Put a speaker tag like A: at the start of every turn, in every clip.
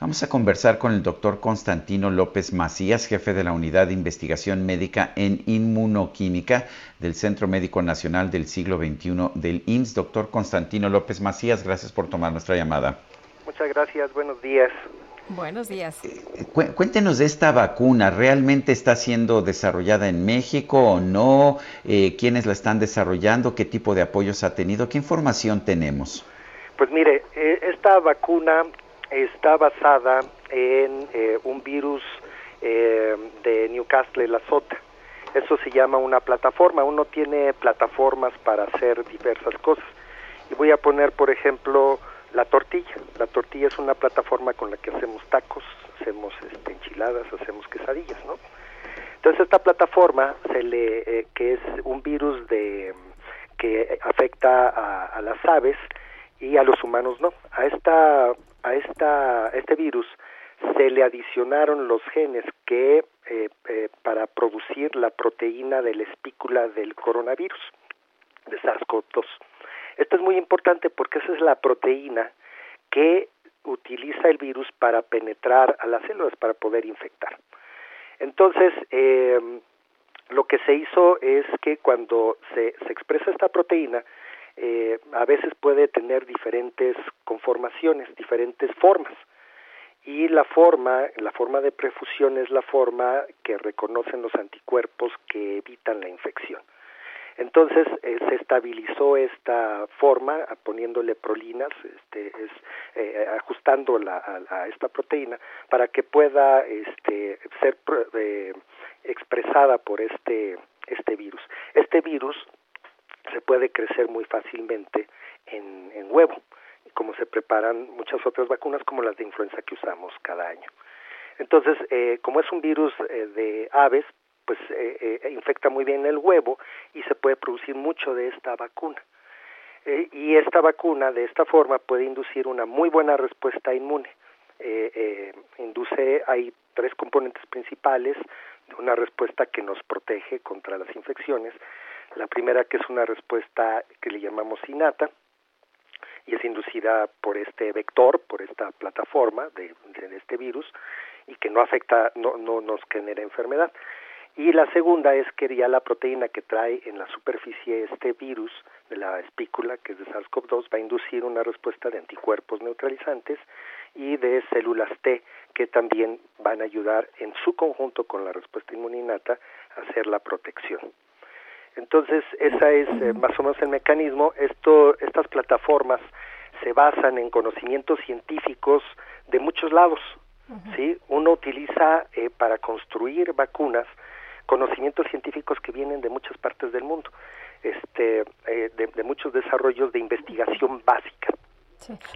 A: Vamos a conversar con el doctor Constantino López Macías, jefe de la Unidad de Investigación Médica en Inmunoquímica del Centro Médico Nacional del Siglo XXI del IMSS. Doctor Constantino López Macías, gracias por tomar nuestra llamada.
B: Muchas gracias, buenos días.
C: Buenos días.
A: Eh, cuéntenos de esta vacuna. ¿Realmente está siendo desarrollada en México o no? Eh, ¿Quiénes la están desarrollando? ¿Qué tipo de apoyos ha tenido? ¿Qué información tenemos?
B: Pues mire, eh, esta vacuna está basada en un virus de Newcastle, la SOTA. Eso se llama una plataforma. Uno tiene plataformas para hacer diversas cosas. Y voy a poner, por ejemplo, la tortilla. La tortilla es una plataforma con la que hacemos tacos, hacemos este, enchiladas, hacemos quesadillas, ¿no? Entonces esta plataforma se le, eh, que es un virus de que afecta a, las aves y a los humanos no. A esta a esta este virus se le adicionaron los genes que eh, eh, para producir la proteína de la espícula del coronavirus de SARS-CoV-2. Esto es muy importante porque esa es la proteína que utiliza el virus para penetrar a las células, para poder infectar. Entonces, em, lo que se hizo es que cuando se expresa esta proteína, eh, a veces puede tener diferentes conformaciones, diferentes formas. Y la forma, la forma de prefusión es la forma que reconocen los anticuerpos que evitan la infección. Entonces eh, se estabilizó esta forma poniéndole prolinas, este, es, eh, ajustando a, esta proteína para que pueda este, ser eh, expresada por este, este virus. Este virus se puede crecer muy fácilmente en, en huevo, como se preparan muchas otras vacunas como las de influenza que usamos cada año. Entonces, eh, como es un virus de aves, pues eh, eh, infecta muy bien el huevo y se puede producir mucho de esta vacuna. Eh, y esta vacuna de esta forma puede inducir una muy buena respuesta inmune. induce, hay tres componentes principales de una respuesta que nos protege contra las infecciones. La primera que es una respuesta que le llamamos innata, y es inducida por este vector, por esta plataforma de, este virus y que no afecta, no, no nos genera enfermedad. Y la segunda es que ya la proteína que trae en la superficie este virus de la espícula, que es de SARS-CoV-2, va a inducir una respuesta de anticuerpos neutralizantes y de células T que también van a ayudar en su conjunto con la respuesta inmuninata a hacer la protección. Entonces, esa es eh, más o menos el mecanismo. Esto, estas plataformas se basan en conocimientos científicos de muchos lados. ¿sí? Uno utiliza eh, para construir vacunas conocimientos científicos que vienen de muchas partes del mundo, este, eh, de, muchos desarrollos de investigación básica.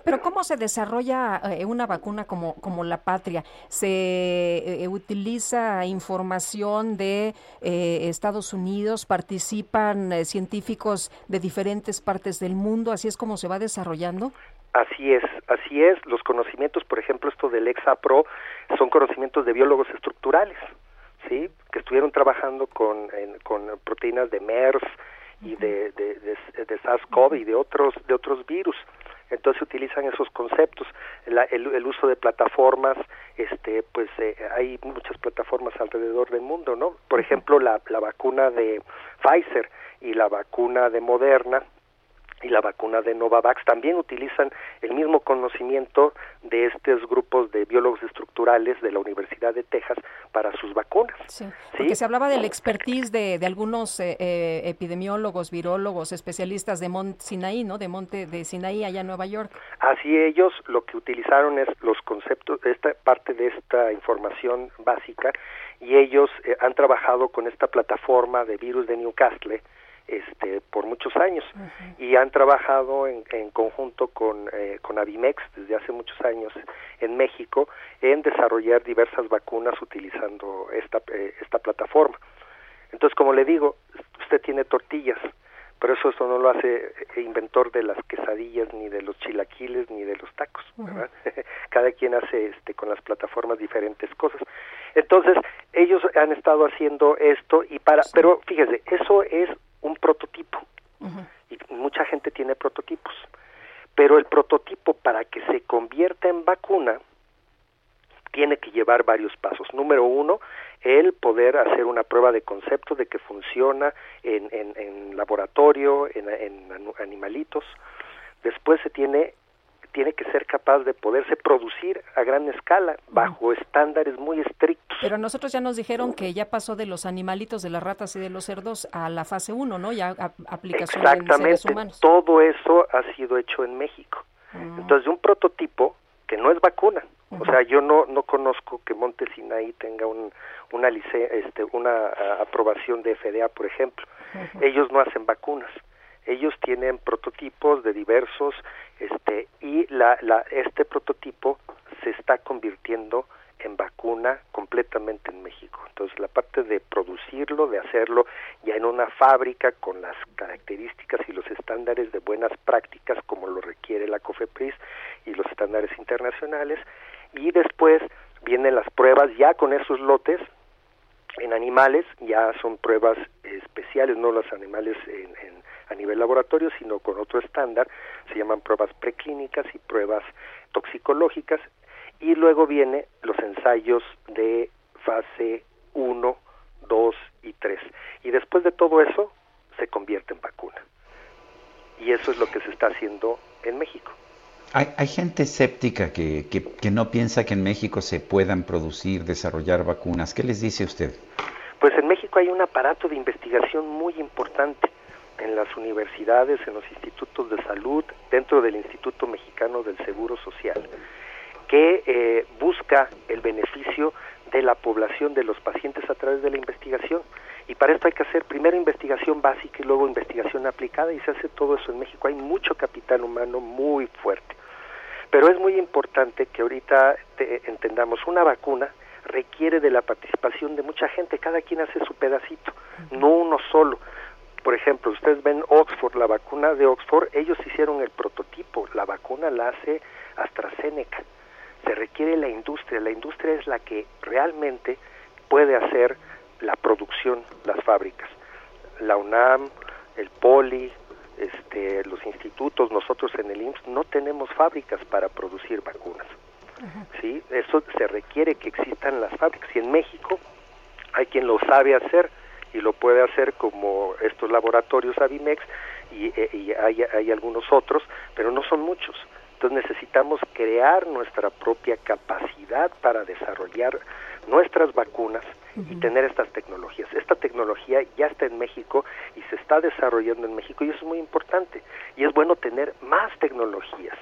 D: Pero ¿cómo se desarrolla eh, una vacuna como, como la patria? ¿Se eh, utiliza información de Estados Unidos? ¿Participan científicos de diferentes partes del mundo? ¿Así es como se va desarrollando?
B: Así es, así es. Los conocimientos, por ejemplo, esto del ExaPro, son conocimientos de biólogos estructurales. ¿sí? que estuvieron trabajando con, con proteínas de MERS y de, de, de, SARS-CoV y de otros, de otros virus. Entonces utilizan esos conceptos, el, el, uso de plataformas, este, pues eh, hay muchas plataformas alrededor del mundo, ¿no? Por ejemplo, la, la vacuna de Pfizer y la vacuna de Moderna y la vacuna de Novavax también utilizan el mismo conocimiento de estos grupos de biólogos estructurales de la Universidad de Texas para sus vacunas.
D: Sí, porque se hablaba del expertise de, de algunos eh, eh, epidemiólogos, virólogos, especialistas de Mont Sinaí, ¿no? De Monte de Sinaí, allá en Nueva York.
B: Así ellos lo que utilizaron es los conceptos, esta parte de esta información básica y ellos eh, han trabajado con esta plataforma de virus de Newcastle este, por muchos años y han trabajado en, en conjunto con, eh, con Avimex desde hace muchos años en México en desarrollar diversas vacunas utilizando esta, eh, esta plataforma. Entonces, como le digo, usted tiene tortillas, pero eso, eso no lo hace inventor de las quesadillas, ni de los chilaquiles, ni de los tacos. Cada quien hace este, con las plataformas diferentes cosas. Entonces, ellos han estado haciendo esto y para, pero fíjese, eso es un prototipo y mucha gente tiene prototipos, pero el prototipo para que se convierta en vacuna tiene que llevar varios pasos. Número uno, el poder hacer una prueba de concepto de que funciona en, en, laboratorio, en, en animalitos. Después se tiene tiene que ser capaz de poderse producir a gran escala bajo estándares muy estrictos.
D: Pero nosotros ya nos dijeron que ya pasó de los animalitos, de las ratas y de los cerdos a la fase 1, ¿no? Ya aplicación
B: en seres
D: humanos.
B: Todo eso ha sido hecho en México. Mm. Entonces, un prototipo que no es vacuna. O sea, yo no no conozco que Monte Sinaí tenga un, una este una aprobación de FDA, por ejemplo. Ellos no hacen vacunas ellos tienen prototipos de diversos este y la, la este prototipo se está convirtiendo en vacuna completamente en México. Entonces, la parte de producirlo, de hacerlo ya en una fábrica con las características y los estándares de buenas prácticas como lo requiere la COFEPRIS y los estándares internacionales y después vienen las pruebas ya con esos lotes en animales, ya son pruebas especiales, no los animales en, en a nivel laboratorio, sino con otro estándar, se llaman pruebas preclínicas y pruebas toxicológicas, y luego viene los ensayos de fase 1, 2 y 3. Y después de todo eso, se convierte en vacuna. Y eso es lo que se está haciendo en México.
A: Hay, hay gente escéptica que, que, que, no piensa que en México se puedan producir, desarrollar vacunas. ¿Qué les dice usted?
B: Pues en México hay un aparato de investigación muy importante en las universidades, en los institutos de salud, dentro del Instituto Mexicano del Seguro Social, que eh, busca el beneficio de la población, de los pacientes a través de la investigación. Y para esto hay que hacer primero investigación básica y luego investigación aplicada y se hace todo eso en México. Hay mucho capital humano muy fuerte. Pero es muy importante que ahorita entendamos una vacuna requiere de la participación de mucha gente, cada quien hace su pedacito, no uno solo. Por ejemplo, ustedes ven Oxford, la vacuna de Oxford, ellos hicieron el prototipo, la vacuna la hace AstraZeneca. Se requiere la industria, la industria es la que realmente puede hacer la producción, las fábricas. La UNAM, el POLI, este, los institutos, nosotros en el IMSS no tenemos fábricas para producir vacunas. ¿sí? Eso se requiere que existan las fábricas. Y en México hay quien lo sabe hacer, y lo puede hacer como estos laboratorios Avimex y, eh, y hay, hay algunos otros, pero no son muchos. Entonces necesitamos crear nuestra propia capacidad para desarrollar nuestras vacunas y tener estas tecnologías. Esta tecnología ya está en México y se está desarrollando en México y eso es muy importante. Y es bueno tener más tecnologías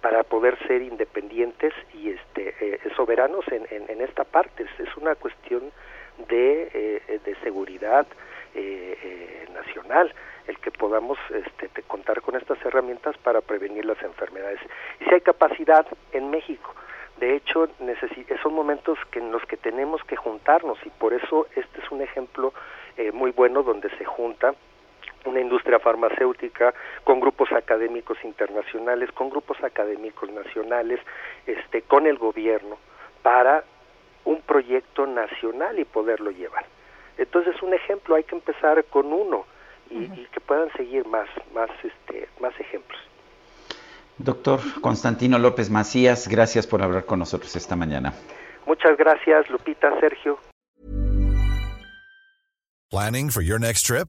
B: para poder ser independientes y este, eh, soberanos en, en, en, esta parte. Es una cuestión de, eh, de seguridad eh, eh, nacional el que podamos este, contar con estas herramientas para prevenir las enfermedades. Y si hay capacidad en México, de hecho, son momentos que en los que tenemos que juntarnos y por eso este es un ejemplo eh, muy bueno donde se junta una industria farmacéutica con grupos académicos internacionales, con grupos académicos nacionales, este, con el gobierno para un proyecto nacional y poderlo llevar. Entonces, un ejemplo, hay que empezar con uno y, y que puedan seguir más, más, este, más ejemplos.
A: Doctor Constantino López Macías, gracias por hablar con nosotros esta mañana.
B: Muchas gracias, Lupita, Sergio.
E: Planning for your next trip?